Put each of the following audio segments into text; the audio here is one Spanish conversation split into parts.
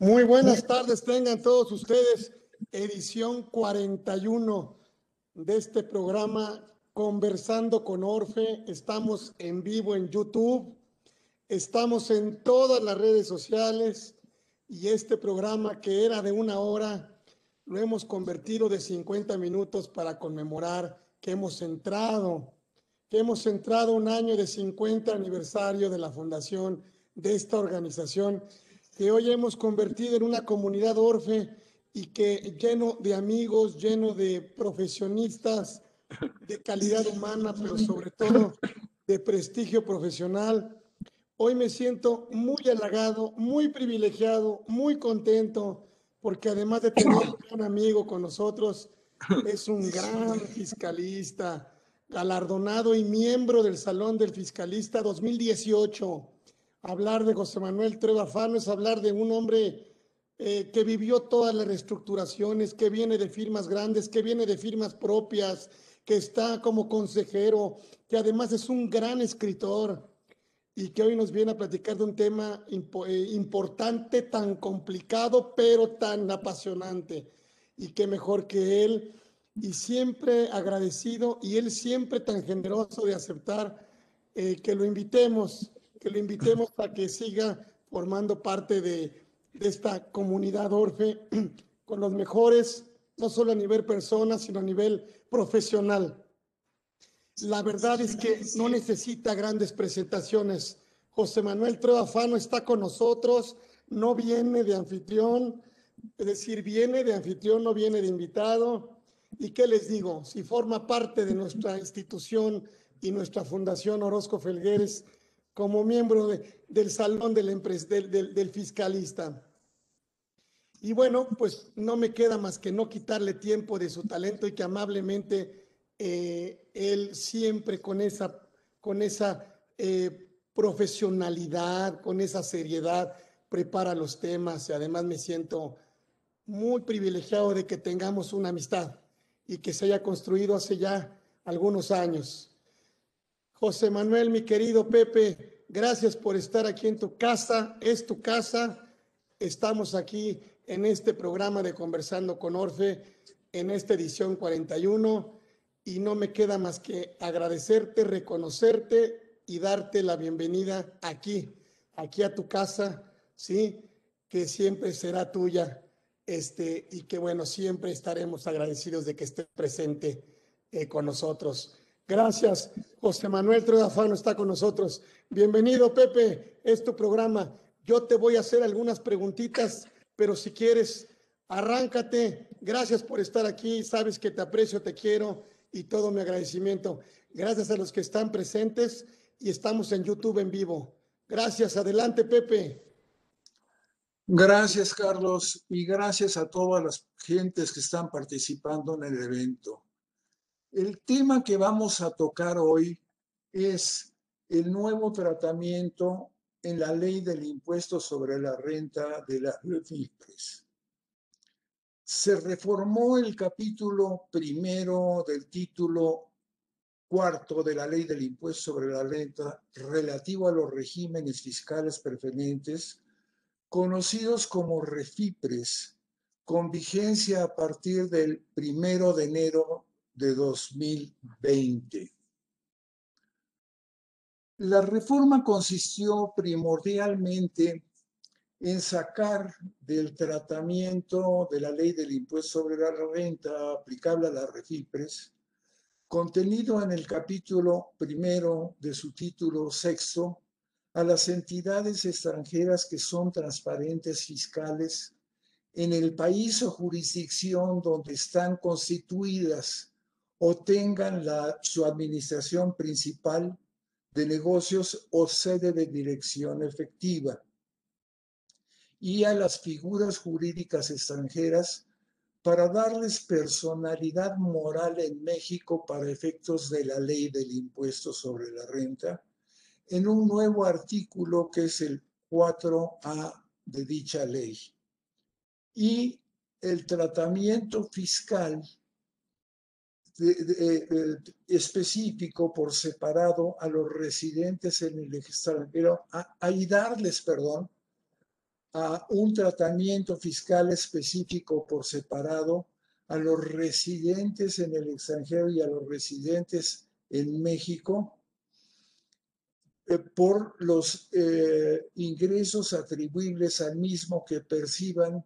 Muy buenas tardes, tengan todos ustedes edición 41 de este programa Conversando con Orfe. Estamos en vivo en YouTube, estamos en todas las redes sociales y este programa que era de una hora lo hemos convertido de 50 minutos para conmemorar que hemos entrado, que hemos entrado un año de 50 aniversario de la fundación de esta organización que hoy hemos convertido en una comunidad orfe y que lleno de amigos, lleno de profesionistas de calidad humana, pero sobre todo de prestigio profesional. Hoy me siento muy halagado, muy privilegiado, muy contento, porque además de tener un gran amigo con nosotros, es un gran fiscalista, galardonado y miembro del Salón del Fiscalista 2018 Hablar de José Manuel Trevafano es hablar de un hombre eh, que vivió todas las reestructuraciones, que viene de firmas grandes, que viene de firmas propias, que está como consejero, que además es un gran escritor y que hoy nos viene a platicar de un tema eh, importante, tan complicado, pero tan apasionante. Y qué mejor que él, y siempre agradecido, y él siempre tan generoso de aceptar eh, que lo invitemos que lo invitemos a que siga formando parte de, esta comunidad Orfe con los mejores, no solo a nivel persona, sino a nivel profesional. La verdad es que no necesita grandes presentaciones. José Manuel Trevafano está con nosotros, no viene de anfitrión, es decir, viene de anfitrión, no viene de invitado. ¿Y qué les digo? Si forma parte de nuestra institución y nuestra fundación Orozco Felgueres, como miembro del salón del, del, del, fiscalista. Y bueno, pues no me queda más que no quitarle tiempo de su talento y que amablemente eh, él siempre con esa, con esa eh, profesionalidad, con esa seriedad, prepara los temas y además me siento muy privilegiado de que tengamos una amistad y que se haya construido hace ya algunos años. José Manuel, mi querido Pepe, gracias por estar aquí en tu casa. Es tu casa. Estamos aquí en este programa de Conversando con Orfe, en esta edición 41. Y no me queda más que agradecerte, reconocerte y darte la bienvenida aquí, aquí a tu casa, ¿sí? Que siempre será tuya. Este, y que bueno, siempre estaremos agradecidos de que estés presente eh, con nosotros. Gracias. José Manuel Tredafano está con nosotros. Bienvenido, Pepe. Es tu programa. Yo te voy a hacer algunas preguntitas, pero si quieres, arráncate. Gracias por estar aquí. Sabes que te aprecio, te quiero y todo mi agradecimiento. Gracias a los que están presentes y estamos en YouTube en vivo. Gracias. Adelante, Pepe. Gracias, Carlos, y gracias a todas las gentes que están participando en el evento. El tema que vamos a tocar hoy es el nuevo tratamiento en la ley del impuesto sobre la renta de las FIPRES. Se reformó el capítulo primero del título cuarto de la ley del impuesto sobre la renta relativo a los regímenes fiscales preferentes, conocidos como REFIPRES, con vigencia a partir del primero de enero de 2020. La reforma consistió primordialmente en sacar del tratamiento de la ley del impuesto sobre la renta aplicable a las refipres, contenido en el capítulo primero de su título sexto, a las entidades extranjeras que son transparentes fiscales en el país o jurisdicción donde están constituidas o tengan su administración principal de negocios o sede de dirección efectiva. Y a las figuras jurídicas extranjeras para darles personalidad moral en México para efectos de la ley del impuesto sobre la renta, en un nuevo artículo que es el 4A de dicha ley. Y el tratamiento fiscal específico por separado a los residentes en el extranjero, a, darles, perdón, a un tratamiento fiscal específico por separado a los residentes en el extranjero y a los residentes en México eh, por los eh, ingresos atribuibles al mismo que perciban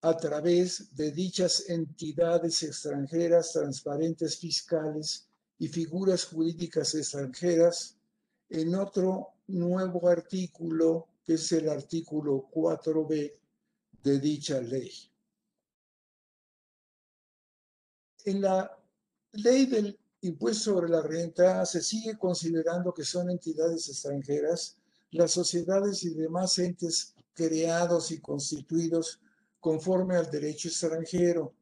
a través de dichas entidades extranjeras, transparentes fiscales y figuras jurídicas extranjeras en otro nuevo artículo que es el artículo 4b de dicha ley. En la ley del impuesto sobre la renta se sigue considerando que son entidades extranjeras las sociedades y demás entes creados y constituidos conforme al derecho extranjero,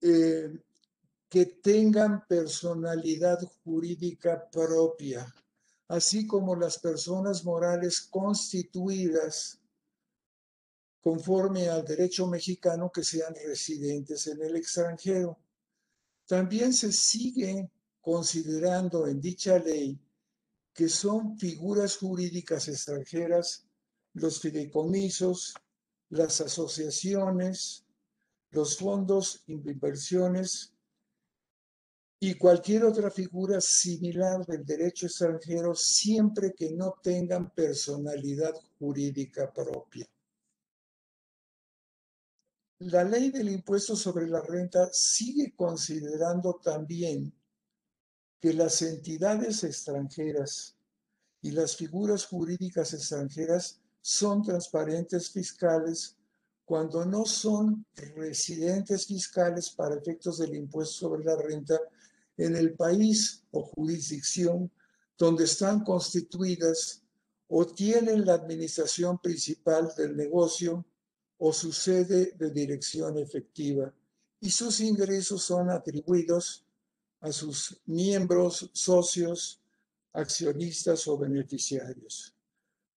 eh, que tengan personalidad jurídica propia, así como las personas morales constituidas conforme al derecho mexicano que sean residentes en el extranjero. También se sigue considerando en dicha ley que son figuras jurídicas extranjeras los fideicomisos, las asociaciones, los fondos de inversiones y cualquier otra figura similar del derecho extranjero siempre que no tengan personalidad jurídica propia. La ley del impuesto sobre la renta sigue considerando también que las entidades extranjeras y las figuras jurídicas extranjeras son transparentes fiscales cuando no son residentes fiscales para efectos del impuesto sobre la renta en el país o jurisdicción donde están constituidas o tienen la administración principal del negocio o su sede de dirección efectiva y sus ingresos son atribuidos a sus miembros, socios, accionistas o beneficiarios.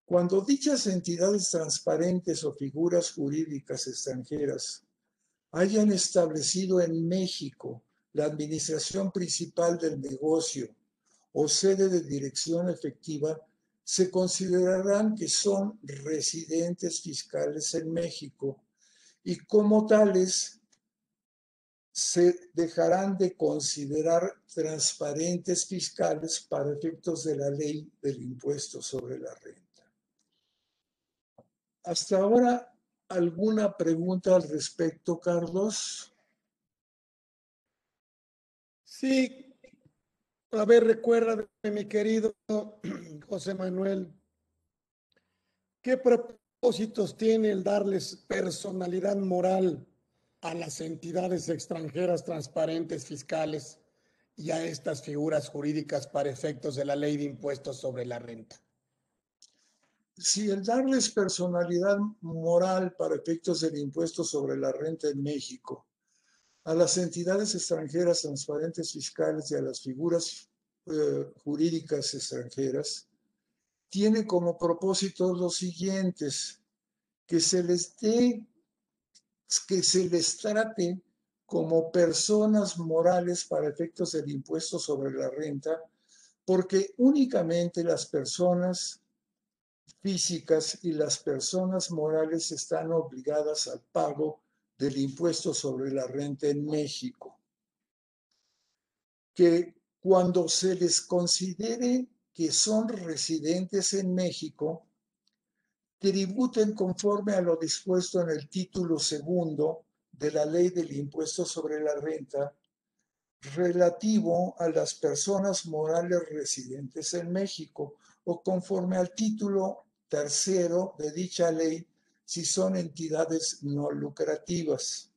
Cuando dichas entidades transparentes o figuras jurídicas extranjeras hayan establecido en México la administración principal del negocio o sede de dirección efectiva, se considerarán que son residentes fiscales en México y como tales se dejarán de considerar transparentes fiscales para efectos de la ley del impuesto sobre la renta. Hasta ahora, ¿alguna pregunta al respecto, Carlos? Sí. A ver, recuerda, mi querido José Manuel, ¿qué propósitos tiene el darles personalidad moral a las entidades extranjeras transparentes fiscales y a estas figuras jurídicas para efectos de la ley de impuestos sobre la renta? Si el darles personalidad moral para efectos del impuesto sobre la renta en México a las entidades extranjeras transparentes fiscales y a las figuras eh, jurídicas extranjeras, tiene como propósito los siguientes, que se les dé, que se les trate como personas morales para efectos del impuesto sobre la renta, porque únicamente las personas físicas y las personas morales están obligadas al pago del impuesto sobre la renta en México. Que cuando se les considere que son residentes en México, tributen conforme a lo dispuesto en el título segundo de la ley del impuesto sobre la renta relativo a las personas morales residentes en México o conforme al título tercero de dicha ley si son entidades no lucrativas.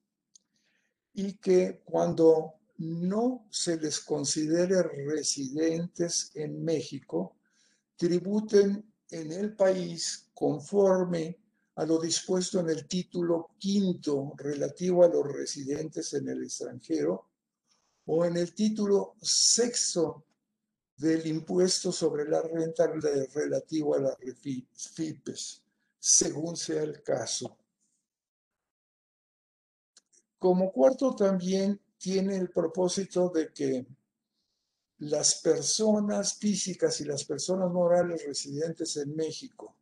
Y que cuando no se les considere residentes en México, tributen en el país conforme a lo dispuesto en el título quinto relativo a los residentes en el extranjero o en el título sexto del impuesto sobre la renta relativo a las FIPES, según sea el caso. Como cuarto también tiene el propósito de que las personas físicas y las personas morales residentes en México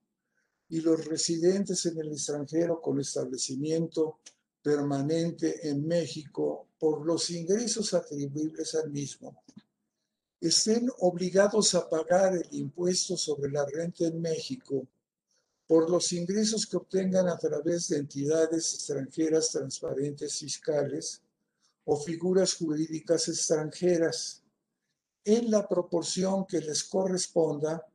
y los residentes en el extranjero con establecimiento permanente en México por los ingresos atribuibles al mismo estén obligados a pagar el impuesto sobre la renta en México por los ingresos que obtengan a través de entidades extranjeras transparentes fiscales o figuras jurídicas extranjeras en la proporción que les corresponda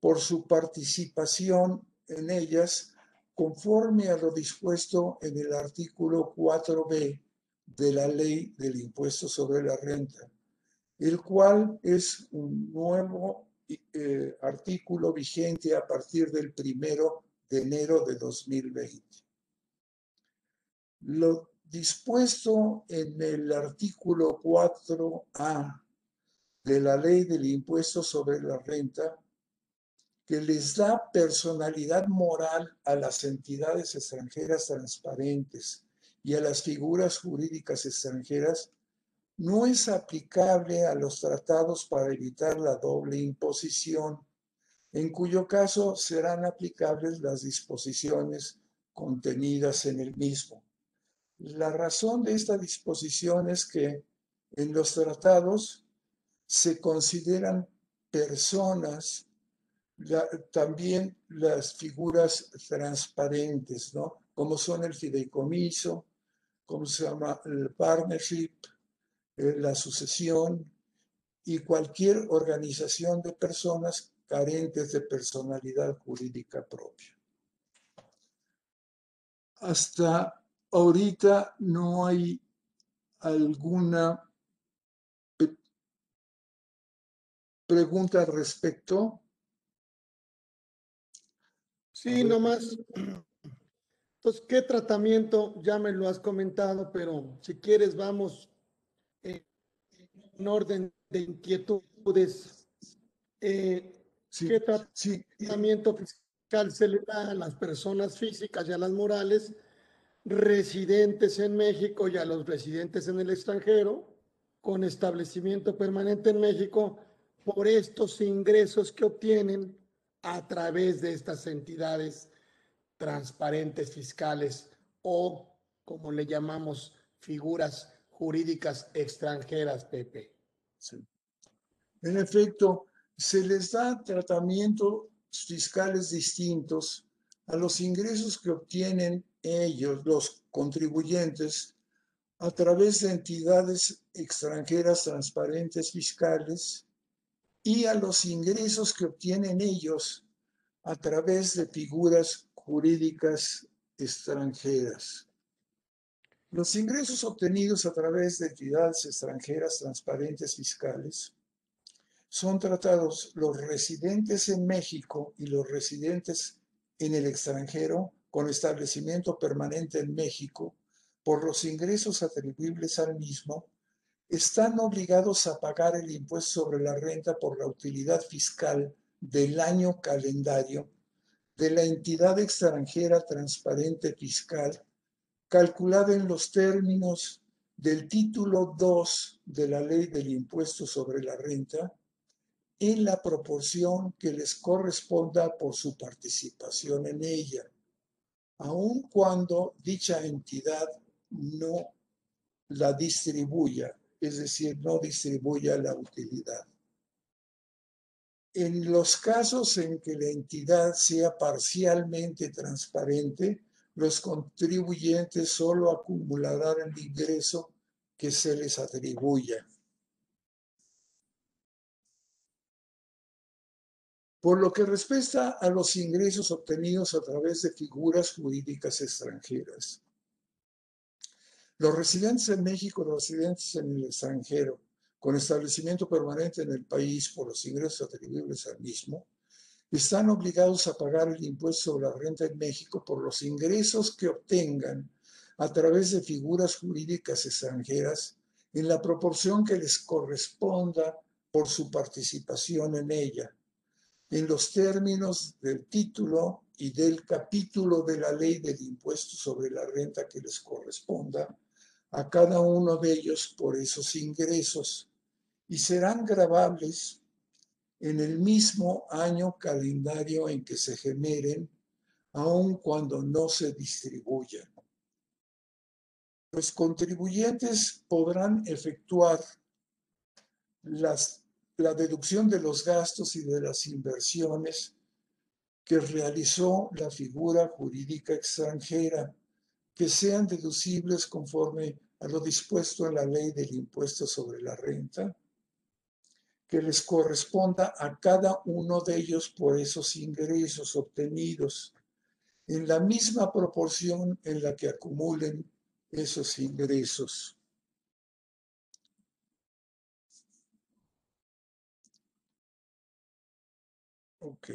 por su participación en ellas conforme a lo dispuesto en el artículo 4b de la ley del impuesto sobre la renta, el cual es un nuevo eh, artículo vigente a partir del primero de enero de 2020. Lo dispuesto en el artículo 4A de la ley del impuesto sobre la renta, que les da personalidad moral a las entidades extranjeras transparentes y a las figuras jurídicas extranjeras, no es aplicable a los tratados para evitar la doble imposición, en cuyo caso serán aplicables las disposiciones contenidas en el mismo. La razón de esta disposición es que en los tratados se consideran personas también las figuras transparentes, ¿no? Como son el fideicomiso, como se llama el partnership, eh, la sucesión y cualquier organización de personas carentes de personalidad jurídica propia. Hasta ahorita no hay alguna pregunta al respecto. Sí, nomás. Entonces, ¿qué tratamiento? Ya me lo has comentado, pero si quieres vamos en orden de inquietudes. Eh, ¿Qué tratamiento fiscal se le da a las personas físicas y a las morales residentes en México y a los residentes en el extranjero con establecimiento permanente en México por estos ingresos que obtienen a través de estas entidades transparentes fiscales o, como le llamamos, figuras jurídicas extranjeras, Pepe. En efecto, se les da tratamientos fiscales distintos a los ingresos que obtienen ellos, los contribuyentes, a través de entidades extranjeras transparentes fiscales y a los ingresos que obtienen ellos a través de figuras jurídicas extranjeras. Los ingresos obtenidos a través de entidades extranjeras transparentes fiscales son tratados los residentes en México y los residentes en el extranjero con establecimiento permanente en México por los ingresos atribuibles al mismo, están obligados a pagar el impuesto sobre la renta por la utilidad fiscal del año calendario de la entidad extranjera transparente fiscal calculada en los términos del título 2 de la ley del impuesto sobre la renta en la proporción que les corresponda por su participación en ella, aun cuando dicha entidad no la distribuya, es decir, no distribuya la utilidad. En los casos en que la entidad sea parcialmente transparente, los contribuyentes solo acumularán el ingreso que se les atribuya. Por lo que respecta a los ingresos obtenidos a través de figuras jurídicas extranjeras, los residentes en México, los residentes en el extranjero, con establecimiento permanente en el país por los ingresos atribuibles al mismo, están obligados a pagar el impuesto sobre la renta en México por los ingresos que obtengan a través de figuras jurídicas extranjeras en la proporción que les corresponda por su participación en ella, en los términos del título y del capítulo de la ley del impuesto sobre la renta que les corresponda a cada uno de ellos por esos ingresos y serán grabables en el mismo año calendario en que se generen aun cuando no se distribuyan. Los contribuyentes podrán efectuar la deducción de los gastos y de las inversiones que realizó la figura jurídica extranjera, que sean deducibles conforme a lo dispuesto en la ley del impuesto sobre la renta, que les corresponda a cada uno de ellos por esos ingresos obtenidos, en la misma proporción en la que acumulen esos ingresos. Ok.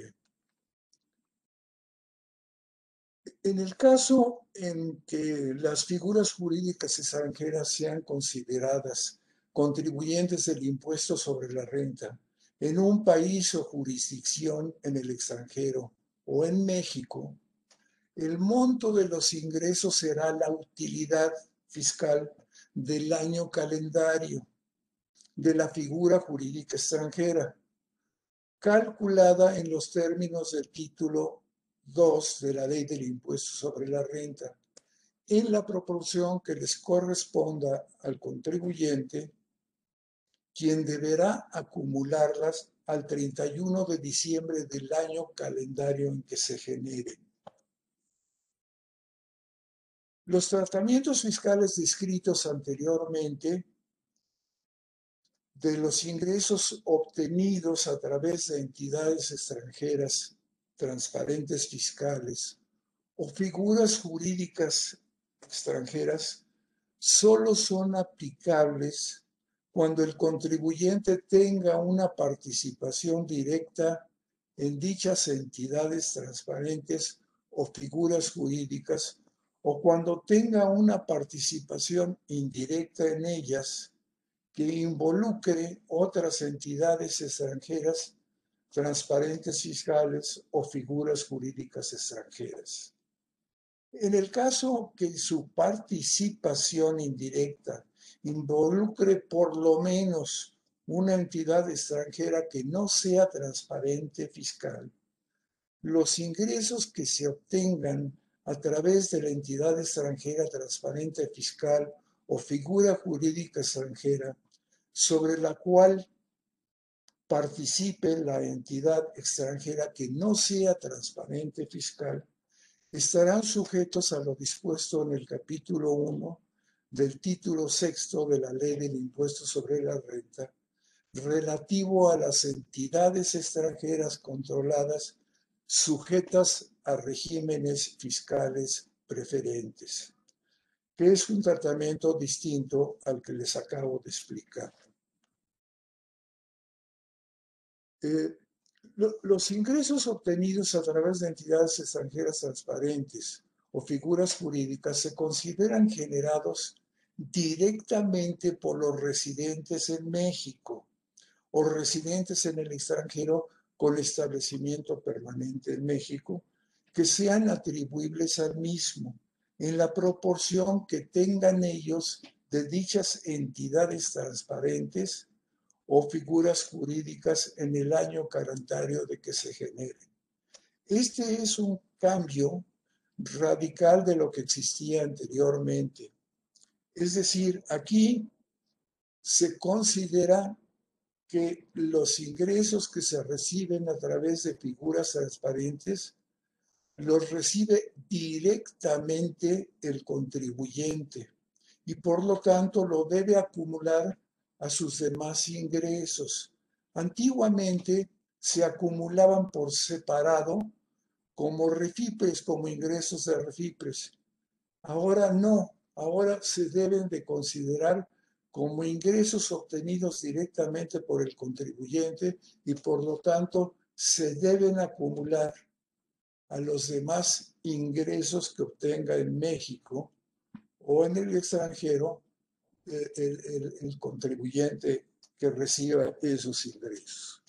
En el caso en que las figuras jurídicas extranjeras sean consideradas contribuyentes del impuesto sobre la renta en un país o jurisdicción en el extranjero o en México, el monto de los ingresos será la utilidad fiscal del año calendario de la figura jurídica extranjera, calculada en los términos del título 2 de la ley del impuesto sobre la renta, en la proporción que les corresponda al contribuyente, quien deberá acumularlas al 31 de diciembre del año calendario en que se generen. Los tratamientos fiscales descritos anteriormente de los ingresos obtenidos a través de entidades extranjeras transparentes fiscales o figuras jurídicas extranjeras solo son aplicables cuando el contribuyente tenga una participación directa en dichas entidades transparentes o figuras jurídicas o cuando tenga una participación indirecta en ellas que involucre otras entidades extranjeras, transparentes fiscales o figuras jurídicas extranjeras. En el caso que su participación indirecta involucre por lo menos una entidad extranjera que no sea transparente fiscal, los ingresos que se obtengan a través de la entidad extranjera transparente fiscal o figura jurídica extranjera sobre la cual participe la entidad extranjera que no sea transparente fiscal, estarán sujetos a lo dispuesto en el capítulo 1 del título sexto de la ley del impuesto sobre la renta relativo a las entidades extranjeras controladas sujetas a regímenes fiscales preferentes, que es un tratamiento distinto al que les acabo de explicar. Eh, los ingresos obtenidos a través de entidades extranjeras transparentes o figuras jurídicas se consideran generados directamente por los residentes en México o residentes en el extranjero con establecimiento permanente en México que sean atribuibles al mismo en la proporción que tengan ellos de dichas entidades transparentes o figuras jurídicas en el año calendario de que se generen. Este es un cambio radical de lo que existía anteriormente. Es decir, aquí se considera que los ingresos que se reciben a través de figuras transparentes los recibe directamente el contribuyente y por lo tanto lo debe acumular a sus demás ingresos. Antiguamente se acumulaban por separado como refipres, como ingresos de refipres. Ahora no, ahora se deben de considerar como ingresos obtenidos directamente por el contribuyente y por lo tanto se deben acumular a los demás ingresos que obtenga en México o en el extranjero eh, el, el, contribuyente que reciba esos ingresos.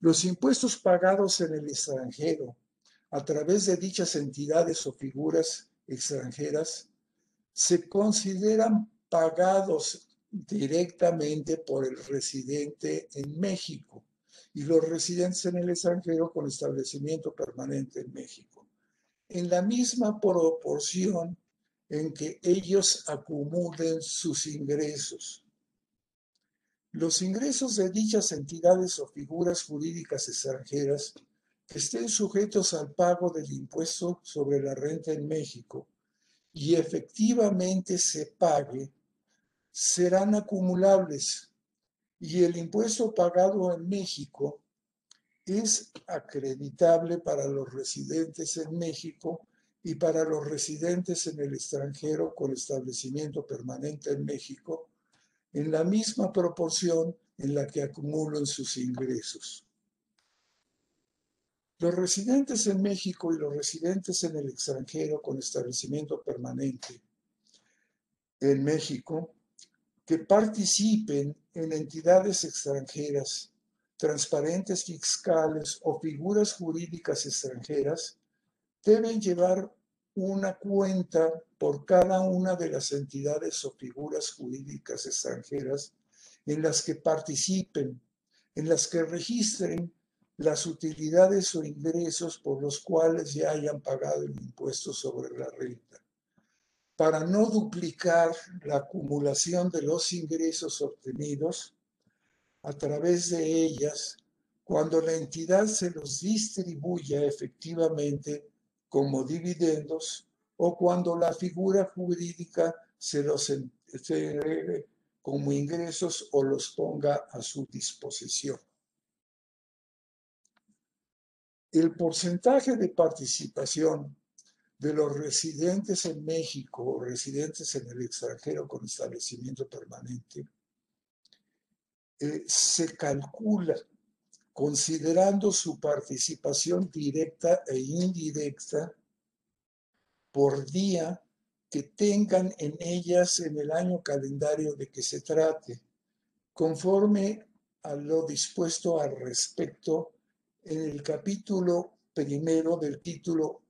Los impuestos pagados en el extranjero a través de dichas entidades o figuras extranjeras se consideran pagados directamente por el residente en México y los residentes en el extranjero con establecimiento permanente en México. en la misma proporción en que ellos acumulen sus ingresos. Los ingresos de dichas entidades o figuras jurídicas extranjeras que estén sujetos al pago del impuesto sobre la renta en México y efectivamente se pague, serán acumulables y el impuesto pagado en México es acreditable para los residentes en México y para los residentes en el extranjero con establecimiento permanente en México en la misma proporción en la que acumulan sus ingresos. Los residentes en México y los residentes en el extranjero con establecimiento permanente en México que participen en entidades extranjeras, transparentes fiscales o figuras jurídicas extranjeras deben llevar una cuenta por cada una de las entidades o figuras jurídicas extranjeras en las que participen, en las que registren las utilidades o ingresos por los cuales ya hayan pagado el impuesto sobre la renta. Para no duplicar la acumulación de los ingresos obtenidos a través de ellas, cuando la entidad se los distribuya efectivamente como dividendos o cuando la figura jurídica se los entregue como ingresos o los ponga a su disposición. El porcentaje de participación de los residentes en México o residentes en el extranjero con establecimiento permanente eh, se calcula considerando su participación directa e indirecta por día que tengan en ellas en el año calendario de que se trate, conforme a lo dispuesto al respecto en el capítulo primero del título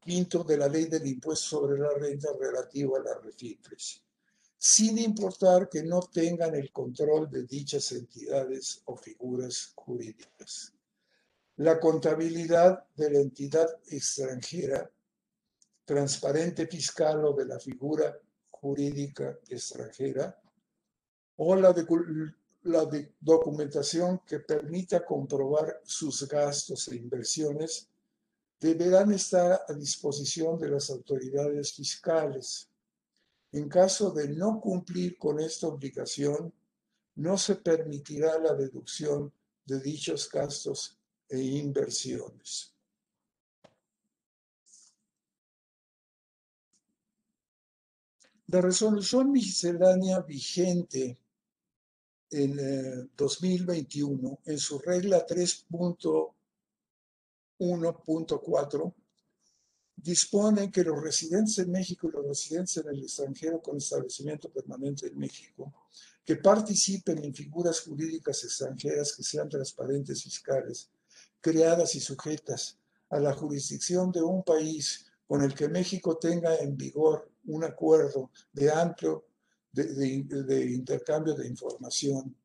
quinto de la ley del impuesto sobre la renta relativo a las refifres sin importar que no tengan el control de dichas entidades o figuras jurídicas. La contabilidad de la entidad extranjera, transparente fiscal o de la figura jurídica extranjera, o la, la documentación que permita comprobar sus gastos e inversiones, deberán estar a disposición de las autoridades fiscales en caso de no cumplir con esta obligación, no se permitirá la deducción de dichos gastos e inversiones. La resolución miscelánea vigente en 2021, eh, en su regla 3.1.4, dispone que los residentes en México y los residentes en el extranjero con establecimiento permanente en México que participen en figuras jurídicas extranjeras que sean transparentes fiscales, creadas y sujetas a la jurisdicción de un país con el que México tenga en vigor un acuerdo de amplio de intercambio de información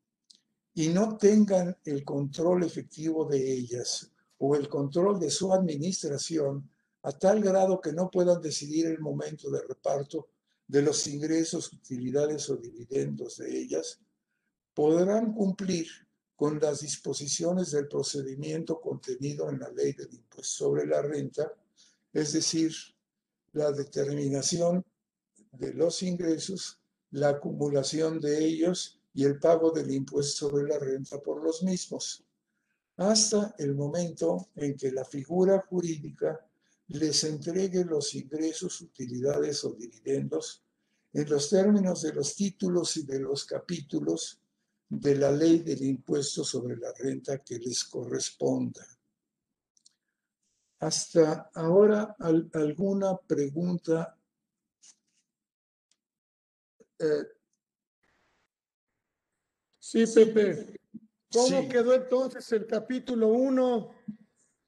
y no tengan el control efectivo de ellas o el control de su administración a tal grado que no puedan decidir el momento de reparto de los ingresos, utilidades o dividendos de ellas, podrán cumplir con las disposiciones del procedimiento contenido en la ley del impuesto sobre la renta, es decir, la determinación de los ingresos, la acumulación de ellos y el pago del impuesto sobre la renta por los mismos, hasta el momento en que la figura jurídica les entregue los ingresos, utilidades o dividendos en los términos de los títulos y de los capítulos de la ley del impuesto sobre la renta que les corresponda. Hasta ahora, ¿alguna pregunta? Eh, sí, Pepe. ¿Cómo quedó entonces el capítulo 1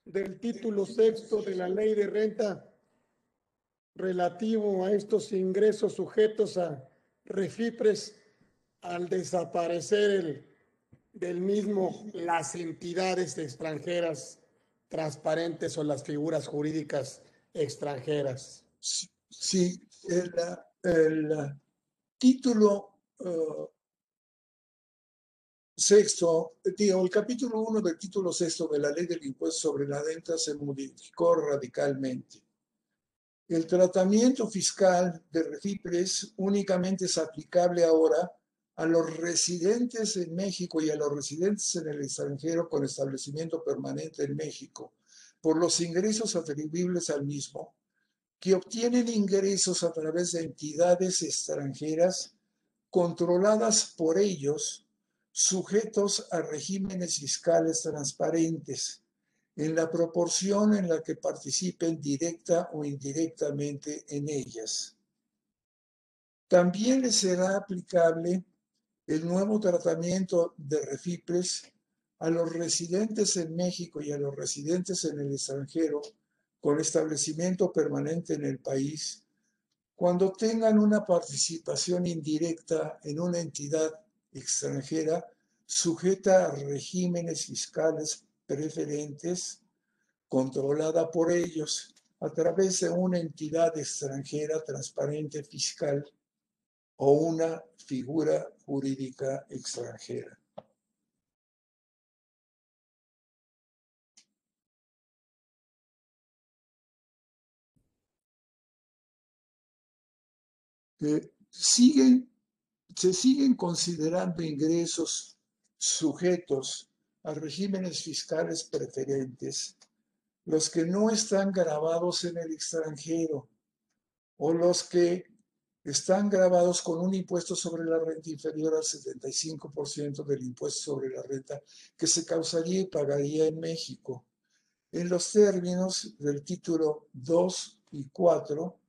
del título sexto de la ley de renta relativo a estos ingresos sujetos a refipres al desaparecer el, del mismo las entidades extranjeras transparentes o las figuras jurídicas extranjeras. Sí, el, el título uh, sexto, digo, el capítulo 1 del título sexto de la ley del impuesto sobre la renta se modificó radicalmente. El tratamiento fiscal de Refipres únicamente es aplicable ahora a los residentes en México y a los residentes en el extranjero con establecimiento permanente en México por los ingresos atribuibles al mismo, que obtienen ingresos a través de entidades extranjeras controladas por ellos sujetos a regímenes fiscales transparentes, en la proporción en la que participen directa o indirectamente en ellas. También les será aplicable el nuevo tratamiento de refipres a los residentes en México y a los residentes en el extranjero con establecimiento permanente en el país, cuando tengan una participación indirecta en una entidad extranjera sujeta a regímenes fiscales preferentes controlada por ellos a través de una entidad extranjera transparente fiscal o una figura jurídica extranjera. Eh, siguen se siguen considerando ingresos sujetos a regímenes fiscales preferentes los que no están grabados en el extranjero o los que están grabados con un impuesto sobre la renta inferior al 75% del impuesto sobre la renta que se causaría y pagaría en México, en los términos del título 2 y 4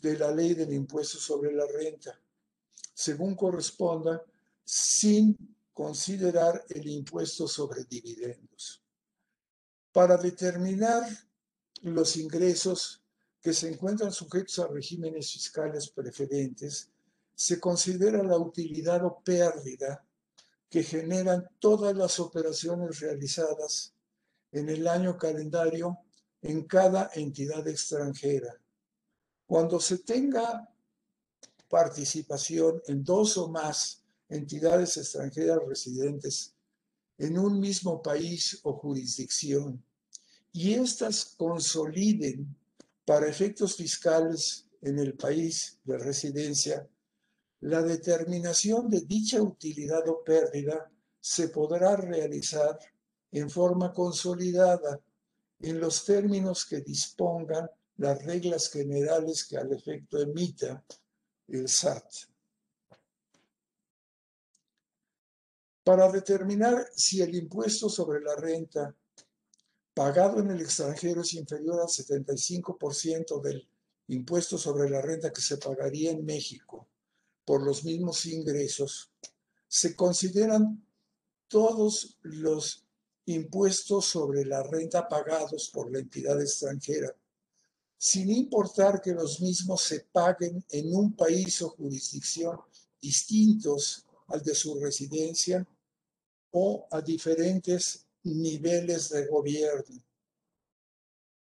de la ley del impuesto sobre la renta según corresponda, sin considerar el impuesto sobre dividendos. Para determinar los ingresos que se encuentran sujetos a regímenes fiscales preferentes, se considera la utilidad o pérdida que generan todas las operaciones realizadas en el año calendario en cada entidad extranjera. Cuando se tenga participación en dos o más entidades extranjeras residentes en un mismo país o jurisdicción y éstas consoliden para efectos fiscales en el país de residencia, la determinación de dicha utilidad o pérdida se podrá realizar en forma consolidada en los términos que dispongan las reglas generales que al efecto emita el SAT. Para determinar si el impuesto sobre la renta pagado en el extranjero es inferior al 75% del impuesto sobre la renta que se pagaría en México por los mismos ingresos, se consideran todos los impuestos sobre la renta pagados por la entidad extranjera sin importar que los mismos se paguen en un país o jurisdicción distintos al de su residencia o a diferentes niveles de gobierno.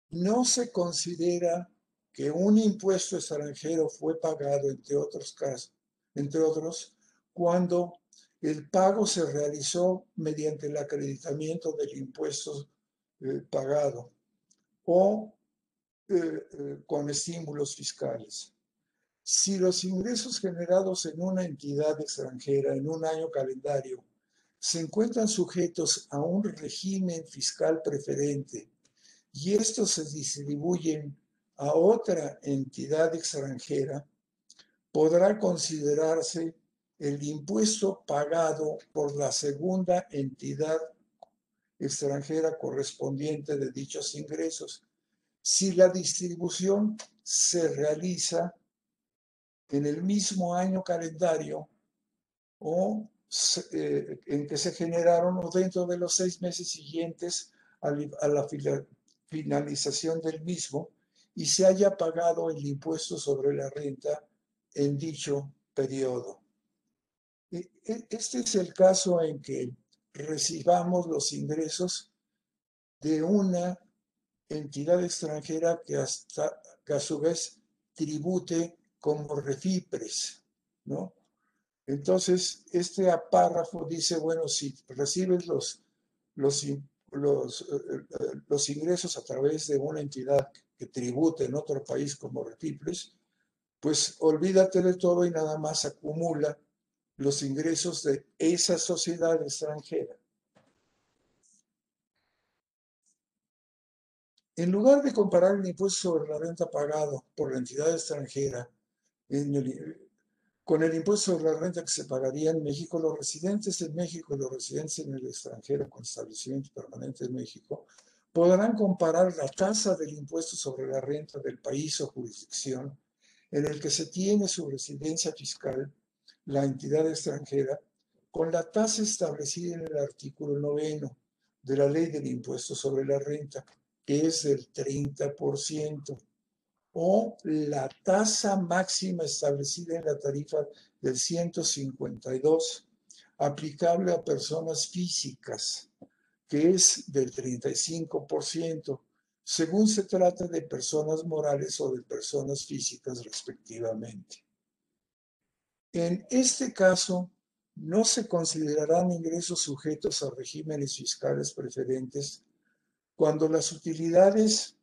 No se considera que un impuesto extranjero fue pagado, entre otros casos, entre otros, cuando el pago se realizó mediante el acreditamiento del impuesto eh, pagado o eh, eh, con estímulos fiscales. Si los ingresos generados en una entidad extranjera en un año calendario se encuentran sujetos a un régimen fiscal preferente y estos se distribuyen a otra entidad extranjera, podrá considerarse el impuesto pagado por la segunda entidad extranjera correspondiente de dichos ingresos si la distribución se realiza en el mismo año calendario o eh, en que se generaron o dentro de los seis meses siguientes a, la finalización del mismo y se haya pagado el impuesto sobre la renta en dicho periodo. E, e, este es el caso en que recibamos los ingresos de una entidad extranjera que, hasta, a su vez tribute como refipres, ¿no? Entonces, este párrafo dice, bueno, si recibes los, eh, eh, los ingresos a través de una entidad que tribute en otro país como refipres, pues olvídate de todo y nada más acumula los ingresos de esa sociedad extranjera. En lugar de comparar el impuesto sobre la renta pagado por la entidad extranjera con el impuesto sobre la renta que se pagaría en México, los residentes en México y los residentes en el extranjero con establecimiento permanente en México podrán comparar la tasa del impuesto sobre la renta del país o jurisdicción en el que se tiene su residencia fiscal, la entidad extranjera, con la tasa establecida en el artículo noveno de la ley del impuesto sobre la renta, que es del 30%, o la tasa máxima establecida en la tarifa del 152, aplicable a personas físicas, que es del 35%, según se trata de personas morales o de personas físicas respectivamente. En este caso, no se considerarán ingresos sujetos a regímenes fiscales preferentes cuando las utilidades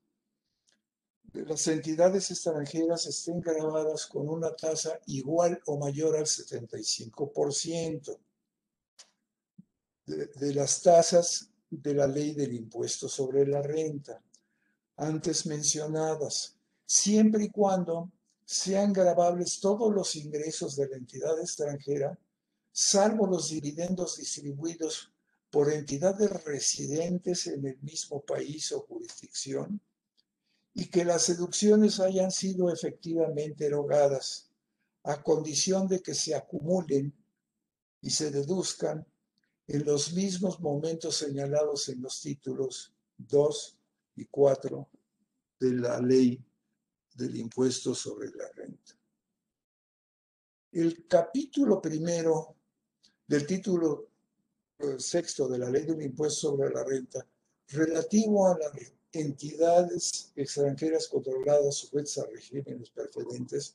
de las entidades extranjeras estén grabadas con una tasa igual o mayor al 75% de, las tasas de la ley del impuesto sobre la renta antes mencionadas, siempre y cuando sean grabables todos los ingresos de la entidad extranjera, salvo los dividendos distribuidos por entidades residentes en el mismo país o jurisdicción, y que las deducciones hayan sido efectivamente erogadas, a condición de que se acumulen y se deduzcan en los mismos momentos señalados en los títulos 2 y 4 de la ley del impuesto sobre la renta. El capítulo primero del título sexto de la ley del impuesto sobre la renta, relativo a las entidades extranjeras controladas sujetas a regímenes preferentes,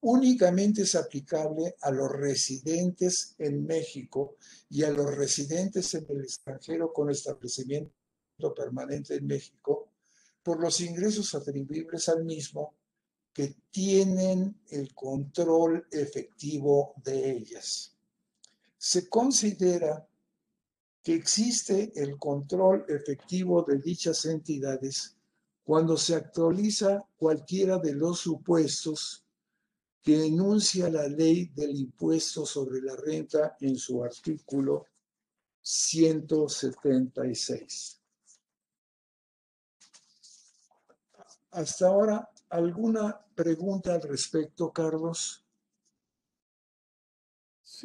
únicamente es aplicable a los residentes en México y a los residentes en el extranjero con establecimiento permanente en México por los ingresos atribuibles al mismo que tienen el control efectivo de ellas. Se considera que existe el control efectivo de dichas entidades cuando se actualiza cualquiera de los supuestos que enuncia la ley del impuesto sobre la renta en su artículo 176. Hasta ahora, ¿alguna pregunta al respecto, Carlos?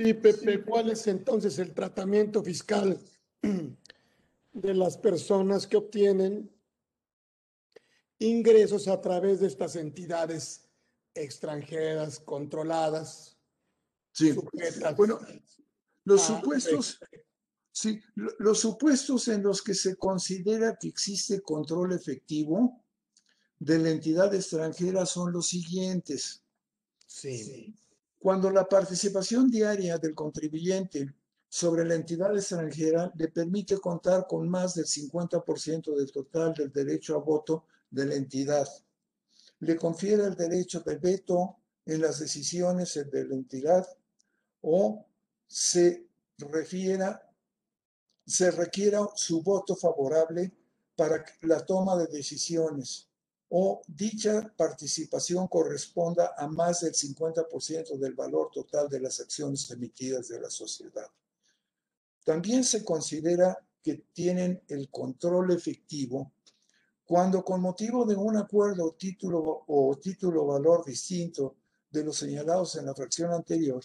Sí, Pepe, ¿cuál es entonces el tratamiento fiscal de las personas que obtienen ingresos a través de estas entidades extranjeras controladas? Sí, bueno, los supuestos, sí, los supuestos en los que se considera que existe control efectivo de la entidad extranjera son los siguientes. Sí. Cuando la participación diaria del contribuyente sobre la entidad extranjera le permite contar con más del 50% del total del derecho a voto de la entidad, le confiere el derecho de veto en las decisiones de la entidad o se refiera se requiera su voto favorable para la toma de decisiones o dicha participación corresponda a más del 50% del valor total de las acciones emitidas de la sociedad. También se considera que tienen el control efectivo cuando con motivo de un acuerdo título o título valor distinto de los señalados en la fracción anterior,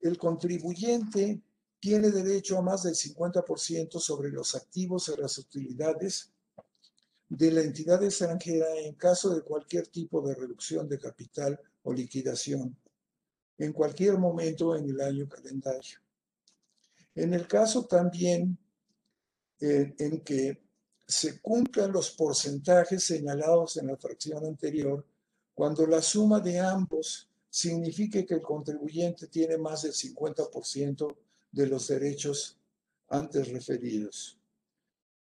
el contribuyente tiene derecho a más del 50% sobre los activos y las utilidades de la entidad extranjera en caso de cualquier tipo de reducción de capital o liquidación, en cualquier momento en el año calendario. En el caso también eh, en que se cumplan los porcentajes señalados en la fracción anterior cuando la suma de ambos signifique que el contribuyente tiene más del 50% de los derechos antes referidos.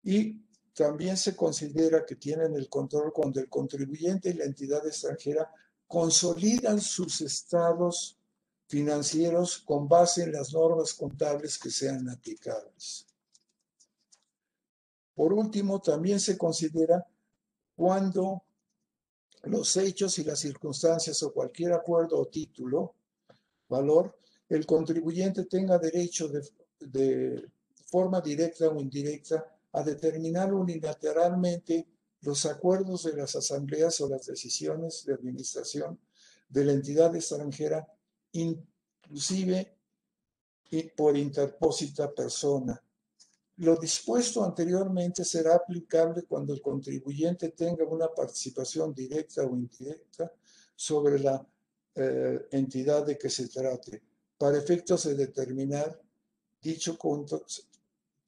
Y también se considera que tienen el control cuando el contribuyente y la entidad extranjera consolidan sus estados financieros con base en las normas contables que sean aplicables. Por último, también se considera cuando los hechos y las circunstancias o cualquier acuerdo o título, valor, el contribuyente tenga derecho de, de forma directa o indirecta a determinar unilateralmente los acuerdos de las asambleas o las decisiones de administración de la entidad extranjera, inclusive por interpósita persona. Lo dispuesto anteriormente será aplicable cuando el contribuyente tenga una participación directa o indirecta sobre la eh, entidad de que se trate, para efectos de determinar dicho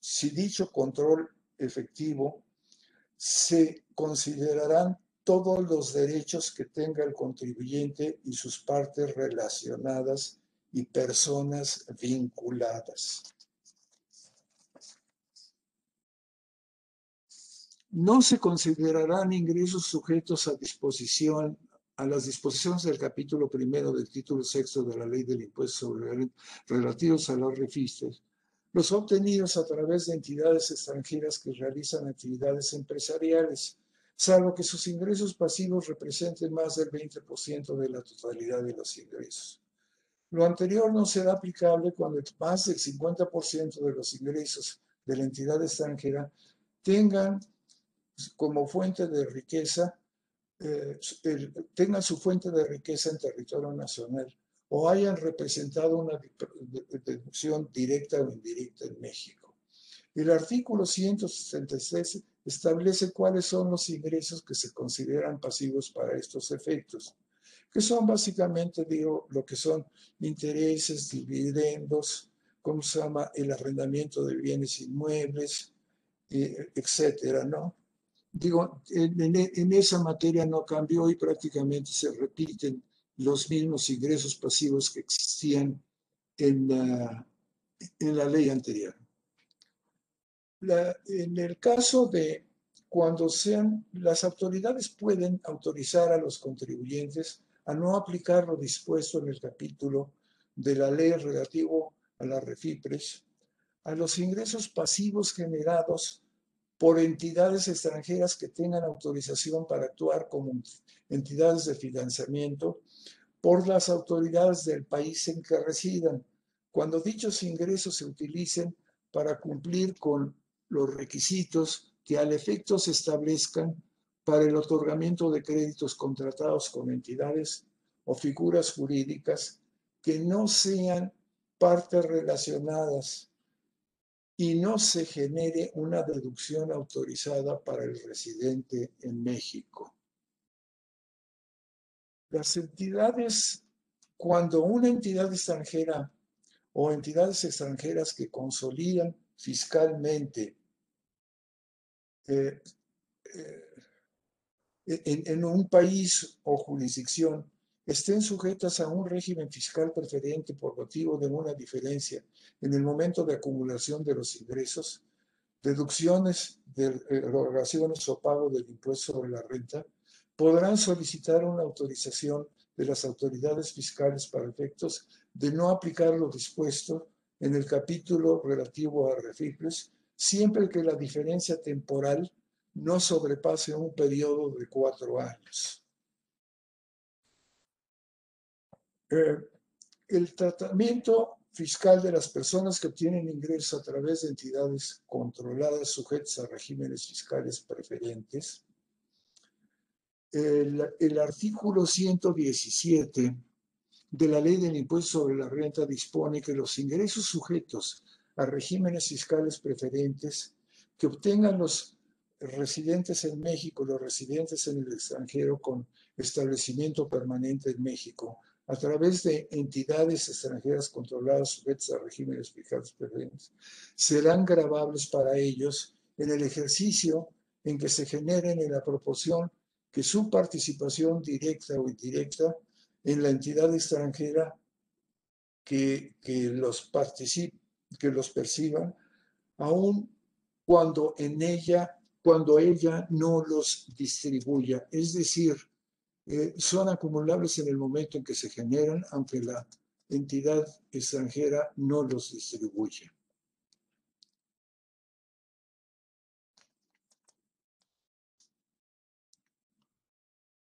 si dicho control efectivo se considerarán todos los derechos que tenga el contribuyente y sus partes relacionadas y personas vinculadas. No se considerarán ingresos sujetos a disposición a las disposiciones del capítulo primero del título sexto de la ley del impuesto sobre relativos a los registros los obtenidos a través de entidades extranjeras que realizan actividades empresariales, salvo que sus ingresos pasivos representen más del 20% de la totalidad de los ingresos. Lo anterior no será aplicable cuando más del 50% de los ingresos de la entidad extranjera tengan como fuente de riqueza, eh, tengan su fuente de riqueza en territorio nacional o hayan representado una deducción directa o indirecta en México. El artículo 166 establece cuáles son los ingresos que se consideran pasivos para estos efectos, que son básicamente, digo, lo que son intereses, dividendos, ¿cómo se llama? El arrendamiento de bienes inmuebles, eh, etcétera, ¿no? Digo, en, en, esa materia no cambió y prácticamente se repiten los mismos ingresos pasivos que existían en la, en la ley anterior. en el caso de cuando sean, las autoridades pueden autorizar a los contribuyentes a no aplicar lo dispuesto en el capítulo de la ley relativo a las refipres, a los ingresos pasivos generados por entidades extranjeras que tengan autorización para actuar como entidades de financiamiento por las autoridades del país en que residan, cuando dichos ingresos se utilicen para cumplir con los requisitos que al efecto se establezcan para el otorgamiento de créditos contratados con entidades o figuras jurídicas que no sean partes relacionadas y no se genere una deducción autorizada para el residente en México. Las entidades, cuando una entidad extranjera o entidades extranjeras que consolidan fiscalmente eh, eh, en, en, un país o jurisdicción estén sujetas a un régimen fiscal preferente por motivo de una diferencia en el momento de acumulación de los ingresos, deducciones de erogaciones o pago del impuesto sobre la renta, podrán solicitar una autorización de las autoridades fiscales para efectos de no aplicar lo dispuesto en el capítulo relativo a refiples, siempre que la diferencia temporal no sobrepase un periodo de cuatro años. Eh, el tratamiento fiscal de las personas que obtienen ingresos a través de entidades controladas sujetas a regímenes fiscales preferentes. El, artículo 117 de la ley del impuesto sobre la renta dispone que los ingresos sujetos a regímenes fiscales preferentes que obtengan los residentes en México, los residentes en el extranjero con establecimiento permanente en México, a través de entidades extranjeras controladas sujetas a regímenes fiscales preferentes, serán grabables para ellos en el ejercicio en que se generen en la proporción que su participación directa o indirecta en la entidad extranjera que, que los, que los perciban, aun cuando en ella, cuando ella no los distribuya. Es decir, eh, son acumulables en el momento en que se generan, aunque la entidad extranjera no los distribuye.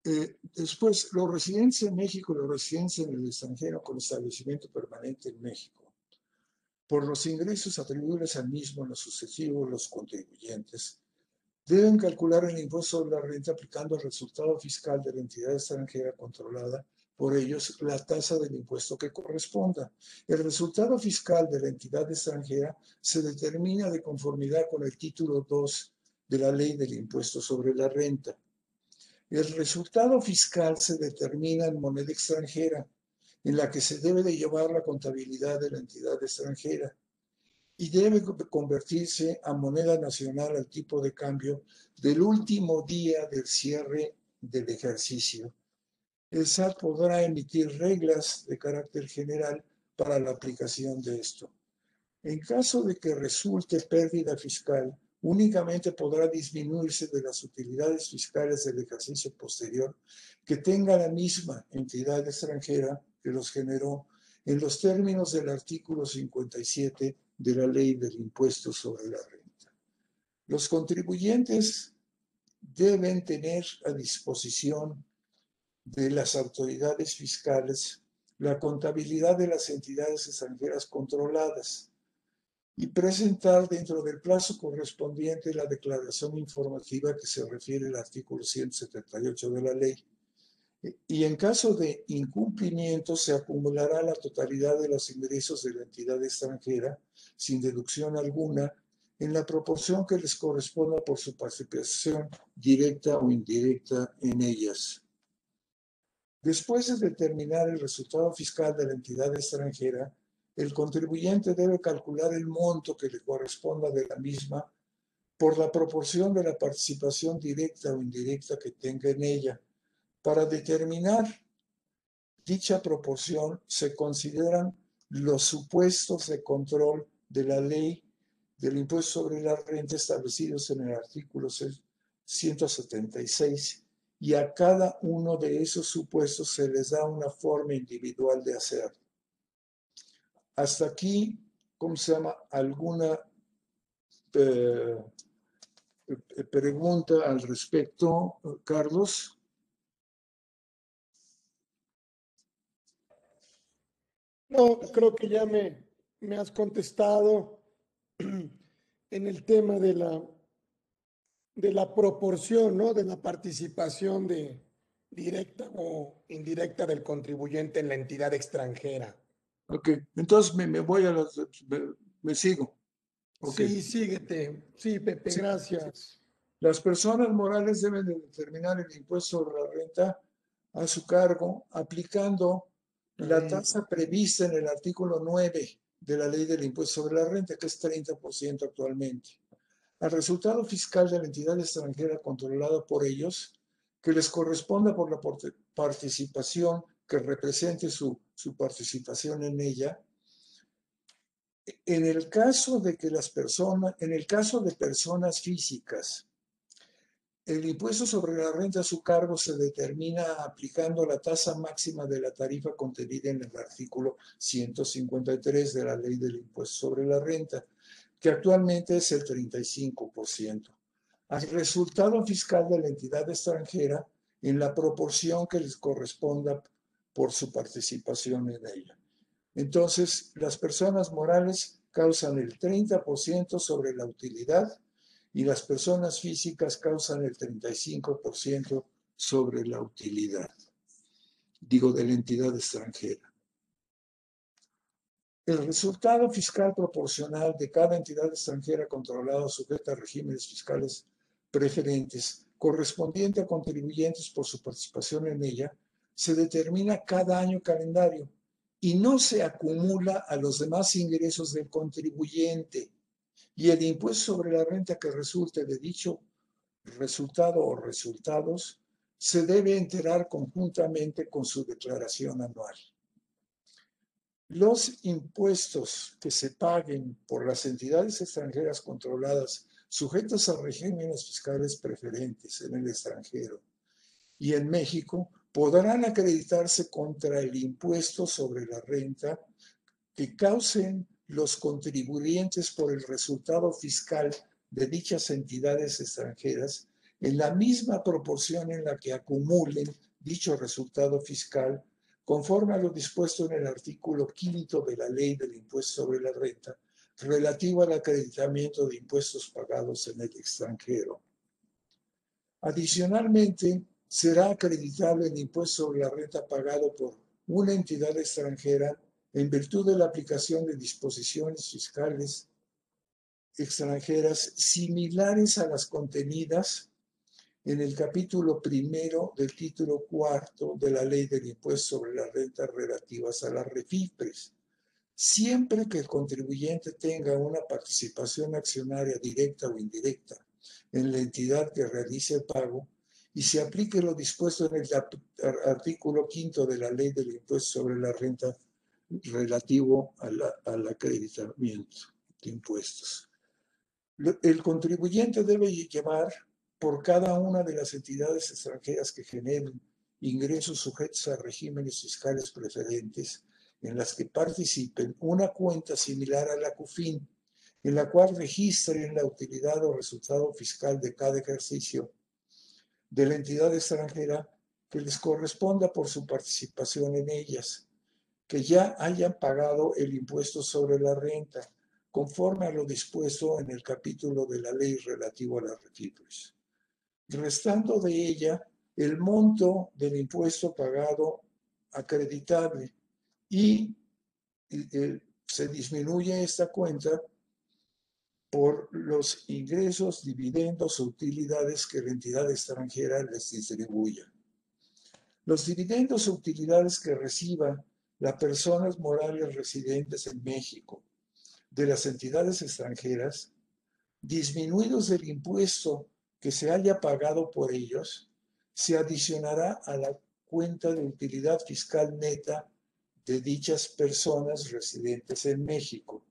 Eh, después, los residentes en México, los residentes en el extranjero con establecimiento permanente en México, por los ingresos atribuibles al mismo en lo sucesivo, los contribuyentes deben calcular el impuesto sobre la renta aplicando el resultado fiscal de la entidad extranjera controlada por ellos la tasa del impuesto que corresponda. El resultado fiscal de la entidad extranjera se determina de conformidad con el título 2 de la ley del impuesto sobre la renta. El resultado fiscal se determina en moneda extranjera, en la que se debe de llevar la contabilidad de la entidad extranjera y debe convertirse a moneda nacional al tipo de cambio del último día del cierre del ejercicio. El SAT podrá emitir reglas de carácter general para la aplicación de esto. En caso de que resulte pérdida fiscal, únicamente podrá disminuirse de las utilidades fiscales del ejercicio posterior que tenga la misma entidad extranjera que los generó en los términos del artículo 57 de la ley del impuesto sobre la renta. Los contribuyentes deben tener a disposición de las autoridades fiscales la contabilidad de las entidades extranjeras controladas y presentar dentro del plazo correspondiente la declaración informativa que se refiere al artículo 178 de la ley. Y en caso de incumplimiento se acumulará la totalidad de los ingresos de la entidad extranjera, sin deducción alguna, en la proporción que les corresponda por su participación directa o indirecta en ellas. Después de determinar el resultado fiscal de la entidad extranjera, el contribuyente debe calcular el monto que le corresponda de la misma por la proporción de la participación directa o indirecta que tenga en ella. Para determinar dicha proporción se consideran los supuestos de control de la ley del impuesto sobre la renta establecidos en el artículo 176 y a cada uno de esos supuestos se les da una forma individual de hacerlo. Hasta aquí, ¿cómo se llama? ¿Alguna eh, eh, pregunta al respecto, Carlos? No, creo que ya me, me has contestado en el tema de la, de la proporción, ¿no? De la participación de, directa o indirecta del contribuyente en la entidad extranjera. Ok, entonces me, voy a las, me, sigo. Sí, síguete. Sí, Pepe, gracias. Las personas morales deben de determinar el impuesto sobre la renta a su cargo aplicando la tasa prevista en el artículo 9 de la ley del impuesto sobre la renta, que es 30% actualmente. Al resultado fiscal de la entidad extranjera controlada por ellos, que les corresponda por la participación que represente su, su participación en ella. En el caso de que las personas, en el caso de personas físicas, el impuesto sobre la renta a su cargo se determina aplicando la tasa máxima de la tarifa contenida en el artículo 153 de la ley del impuesto sobre la renta, que actualmente es el 35%, al resultado fiscal de la entidad extranjera en la proporción que les corresponda por su participación en ella. Entonces, las personas morales causan el 30% sobre la utilidad y las personas físicas causan el 35% sobre la utilidad, digo, de la entidad extranjera. El resultado fiscal proporcional de cada entidad extranjera controlada sujeta a regímenes fiscales preferentes correspondiente a contribuyentes por su participación en ella se determina cada año calendario y no se acumula a los demás ingresos del contribuyente. Y el impuesto sobre la renta que resulte de dicho resultado o resultados, se debe enterar conjuntamente con su declaración anual. Los impuestos que se paguen por las entidades extranjeras controladas sujetas a regímenes fiscales preferentes en el extranjero y en México podrán acreditarse contra el impuesto sobre la renta que causen los contribuyentes por el resultado fiscal de dichas entidades extranjeras en la misma proporción en la que acumulen dicho resultado fiscal conforme a lo dispuesto en el artículo quinto de la ley del impuesto sobre la renta relativo al acreditamiento de impuestos pagados en el extranjero. Adicionalmente, será acreditable el impuesto sobre la renta pagado por una entidad extranjera en virtud de la aplicación de disposiciones fiscales extranjeras similares a las contenidas en el capítulo primero del título cuarto de la ley del impuesto sobre las rentas relativas a las refipres, siempre que el contribuyente tenga una participación accionaria directa o indirecta en la entidad que realice el pago y se aplique lo dispuesto en el artículo quinto de la ley del impuesto sobre la renta relativo al acreditamiento de impuestos. El contribuyente debe llevar por cada una de las entidades extranjeras que generen ingresos sujetos a regímenes fiscales preferentes en las que participen una cuenta similar a la CUFIN, en la cual registren la utilidad o resultado fiscal de cada ejercicio de la entidad extranjera que les corresponda por su participación en ellas, que ya hayan pagado el impuesto sobre la renta, conforme a lo dispuesto en el capítulo de la ley relativo a las refipres restando de ella el monto del impuesto pagado acreditable y se disminuye esta cuenta por los ingresos, dividendos o utilidades que la entidad extranjera les distribuya. Los dividendos o utilidades que reciban las personas morales residentes en México de las entidades extranjeras, disminuidos del impuesto que se haya pagado por ellos se adicionará a la cuenta de utilidad fiscal neta de dichas personas residentes en México.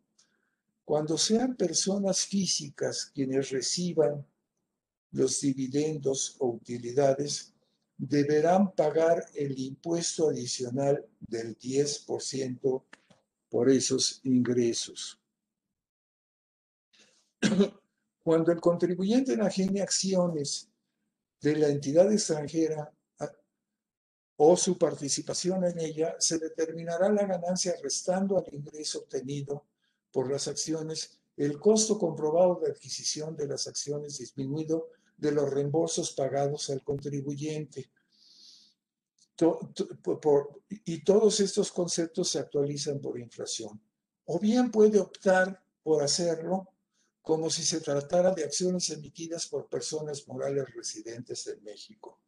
Cuando sean personas físicas quienes reciban los dividendos o utilidades, deberán pagar el impuesto adicional del 10% por esos ingresos. Cuando el contribuyente enajene acciones de la entidad extranjera o su participación en ella, se determinará la ganancia restando al ingreso obtenido por las acciones el costo comprobado de adquisición de las acciones disminuido de los reembolsos pagados al contribuyente. y todos estos conceptos se actualizan por inflación. O bien puede optar por hacerlo como si se tratara de acciones emitidas por personas morales residentes en México.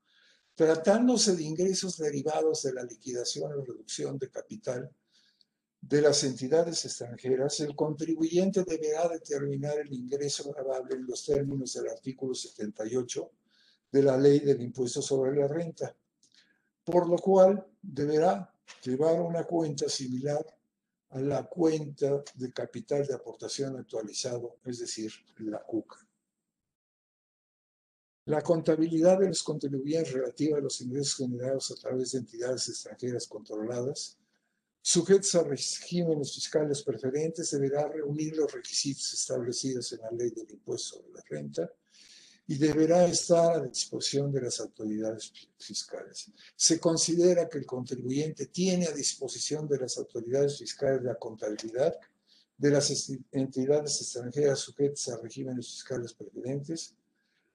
Tratándose de ingresos derivados de la liquidación o reducción de capital de las entidades extranjeras, el contribuyente deberá determinar el ingreso grabable en los términos del artículo 78 de la ley del impuesto sobre la renta, por lo cual deberá llevar una cuenta similar a la cuenta de capital de aportación actualizado, es decir, la CUCA. La contabilidad de los contribuyentes relativa a los ingresos generados a través de entidades extranjeras controladas, sujetos a regímenes fiscales preferentes, deberá reunir los requisitos establecidos en la ley del impuesto sobre la renta y deberá estar a disposición de las autoridades fiscales. Se considera que el contribuyente tiene a disposición de las autoridades fiscales la contabilidad de las entidades extranjeras sujetas a regímenes fiscales preferentes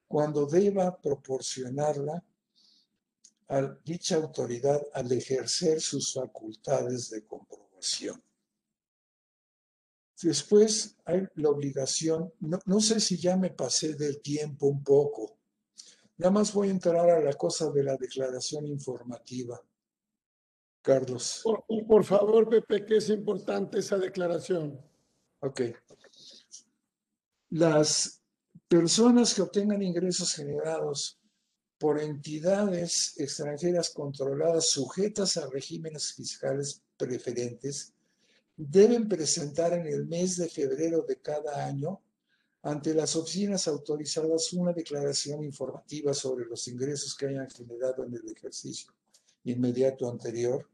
cuando deba proporcionarla a dicha autoridad al ejercer sus facultades de comprobación. Después hay la obligación, no, sé si ya me pasé del tiempo un poco, nada más voy a entrar a la cosa de la declaración informativa. Carlos. Por, favor, Pepe, que es importante esa declaración. Ok. Las Personas que obtengan ingresos generados por entidades extranjeras controladas sujetas a regímenes fiscales preferentes deben presentar en el mes de febrero de cada año ante las oficinas autorizadas una declaración informativa sobre los ingresos que hayan generado en el ejercicio inmediato anterior,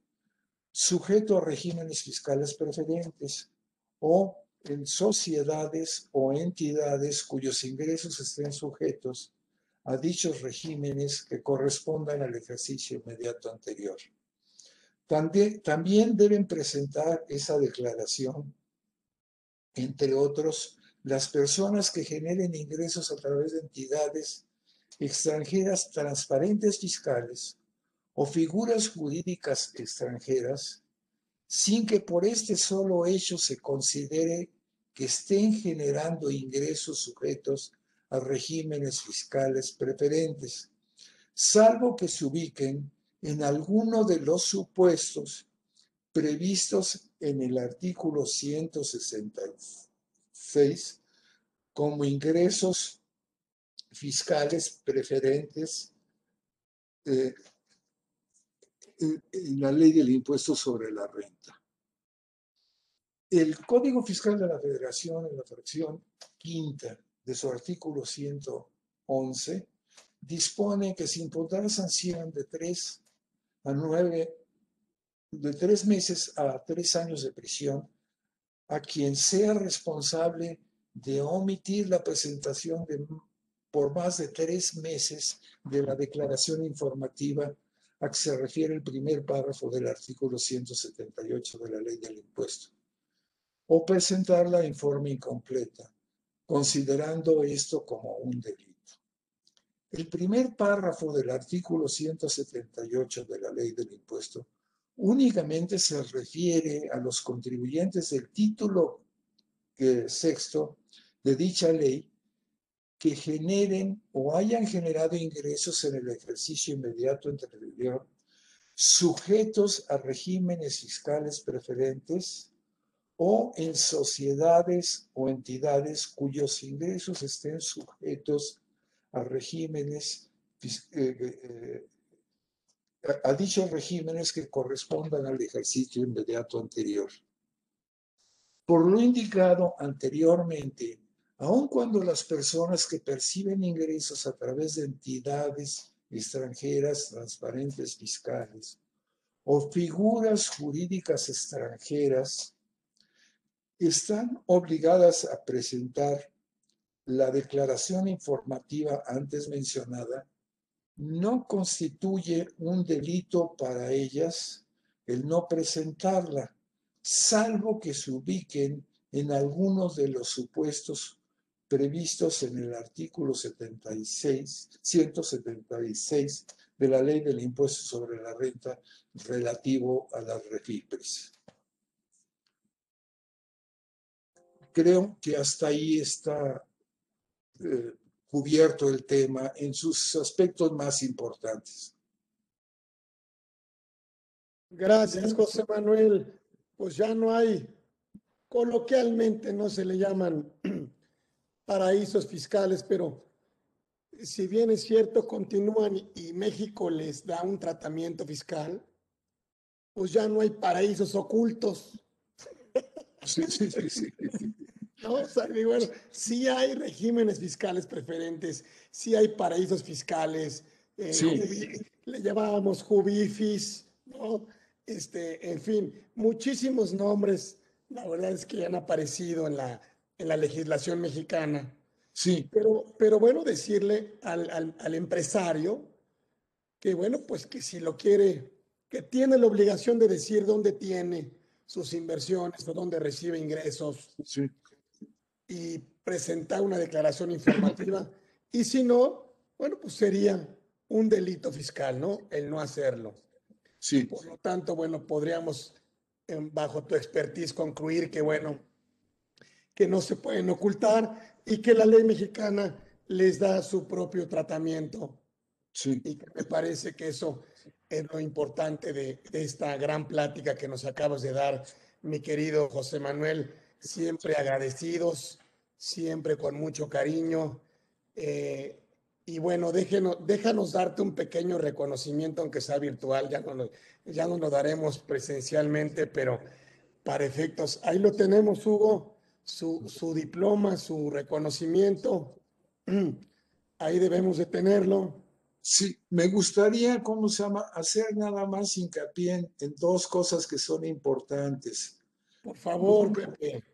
sujeto a regímenes fiscales preferentes o en sociedades o entidades cuyos ingresos estén sujetos a dichos regímenes que correspondan al ejercicio inmediato anterior. También, deben presentar esa declaración, entre otros, las personas que generen ingresos a través de entidades extranjeras transparentes fiscales o figuras jurídicas extranjeras, sin que por este solo hecho se considere que estén generando ingresos sujetos a regímenes fiscales preferentes, salvo que se ubiquen en alguno de los supuestos previstos en el artículo 166 como ingresos fiscales preferentes eh, en la ley del impuesto sobre la renta. El Código Fiscal de la Federación, en la fracción quinta de su artículo 111, dispone que se impondrá sanción de tres a nueve, de tres meses a tres años de prisión a quien sea responsable de omitir la presentación de, por más de tres meses de la declaración informativa a que se refiere el primer párrafo del artículo 178 de la ley del impuesto, o presentarla en forma incompleta, considerando esto como un delito. El primer párrafo del artículo 178 de la ley del impuesto únicamente se refiere a los contribuyentes del título sexto de dicha ley que generen o hayan generado ingresos en el ejercicio inmediato anterior sujetos a regímenes fiscales preferentes o en sociedades o entidades cuyos ingresos estén sujetos a regímenes, eh, eh, a dichos regímenes que correspondan al ejercicio inmediato anterior. Por lo indicado anteriormente, aun cuando las personas que perciben ingresos a través de entidades extranjeras transparentes fiscales o figuras jurídicas extranjeras están obligadas a presentar la declaración informativa antes mencionada, no constituye un delito para ellas el no presentarla, salvo que se ubiquen en algunos de los supuestos previstos en el artículo 76, 176 de la ley del impuesto sobre la renta relativo a las refipres. Creo que hasta ahí está eh, cubierto el tema en sus aspectos más importantes. Gracias, José Manuel. Pues ya no hay, coloquialmente no se le llaman paraísos fiscales, pero si bien es cierto, continúan y México les da un tratamiento fiscal, pues ya no hay paraísos ocultos. Sí, sí, sí, sí. ¿No? O sea, bueno, sí hay regímenes fiscales preferentes, sí hay paraísos fiscales, eh, le llamábamos jubifis, ¿no? Este, en fin, muchísimos nombres, la verdad es que han aparecido en la, en la legislación mexicana. Sí. Pero, pero bueno, decirle al, al, al empresario que, bueno, pues que si lo quiere, que tiene la obligación de decir dónde tiene sus inversiones o dónde recibe ingresos. Sí y presentar una declaración informativa. y si no, bueno, pues sería un delito fiscal, ¿no? El no hacerlo. Sí. Por lo tanto, bueno, podríamos, bajo tu expertise, concluir que, bueno, que no se pueden ocultar y que la ley mexicana les da su propio tratamiento. Sí. Y que me parece que eso es lo importante de, de esta gran plática que nos acabas de dar, mi querido José Manuel siempre agradecidos, siempre con mucho cariño Eh, y bueno, déjenos, déjanos darte un pequeño reconocimiento, aunque sea virtual, ya no, lo, ya no lo daremos presencialmente, pero para efectos, ahí lo tenemos, Hugo, su, su diploma, su reconocimiento, ahí debemos de tenerlo. Sí, me gustaría, ¿cómo se llama?, hacer nada más hincapié en, dos cosas que son importantes. Por favor, Pepe.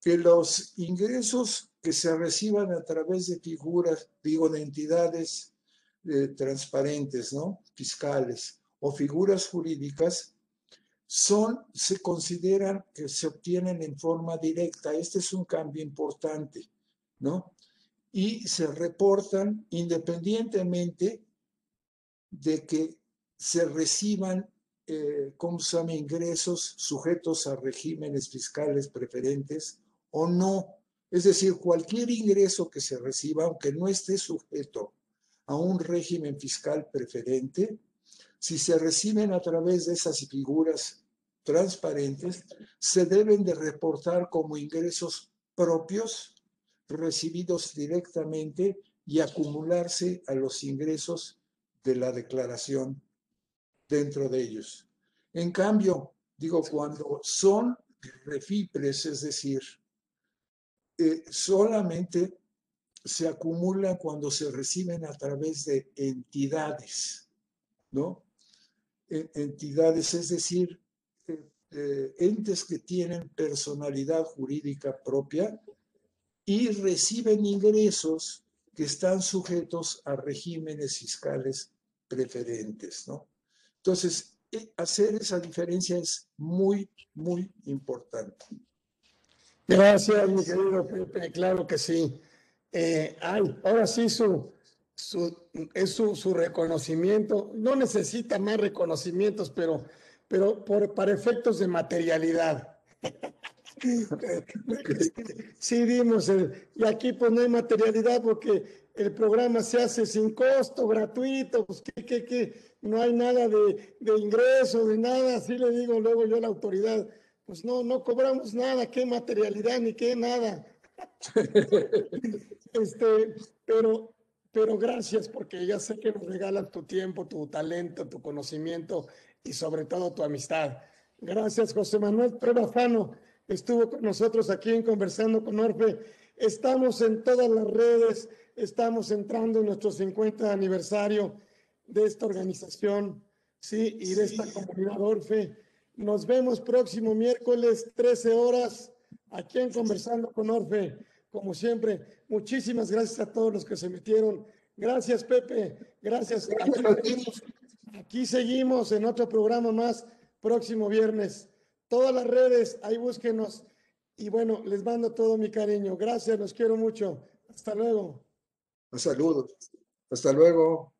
Que los ingresos que se reciban a través de figuras, digo, de entidades eh, transparentes, ¿no? Fiscales o figuras jurídicas, son, se consideran que se obtienen en forma directa. Este es un cambio importante, ¿no? Y se reportan independientemente de que se reciban, eh, ¿cómo se llama?, ingresos sujetos a regímenes fiscales preferentes o no. Es decir, cualquier ingreso que se reciba, aunque no esté sujeto a un régimen fiscal preferente, si se reciben a través de esas figuras transparentes, se deben de reportar como ingresos propios recibidos directamente y acumularse a los ingresos de la declaración dentro de ellos. En cambio, digo, cuando son refipres, es decir, eh, solamente se acumula cuando se reciben a través de entidades, ¿no? entidades, es decir, eh, eh, entes que tienen personalidad jurídica propia y reciben ingresos que están sujetos a regímenes fiscales preferentes, ¿no? Entonces, hacer esa diferencia es muy, muy importante. Gracias, mi querido Pepe, claro que sí. Eh, ay, ahora sí su, su, es su, su, reconocimiento. No necesita más reconocimientos, pero, pero por, para efectos de materialidad. sí, dimos, y aquí pues no hay materialidad porque el programa se hace sin costo, gratuito, pues que, que, que no hay nada de, de ingreso, de nada, así le digo luego yo a la autoridad pues no, no cobramos nada, qué materialidad ni qué nada. este, pero, pero gracias porque ya sé que nos regalan tu tiempo, tu talento, tu conocimiento y sobre todo tu amistad. Gracias, José Manuel Trebafano. Estuvo con nosotros aquí en Conversando con Orfe. Estamos en todas las redes, estamos entrando en nuestro 50 aniversario de esta organización, sí, y de esta comunidad Orfe. Nos vemos próximo miércoles, 13 horas, aquí en Conversando con Orfe. Como siempre, muchísimas gracias a todos los que se metieron. Gracias, Pepe. Gracias. Aquí seguimos, en otro programa más próximo viernes. Todas las redes, ahí búsquenos. Y bueno, les mando todo mi cariño. Gracias, los quiero mucho. Hasta luego. Saludos. Hasta luego.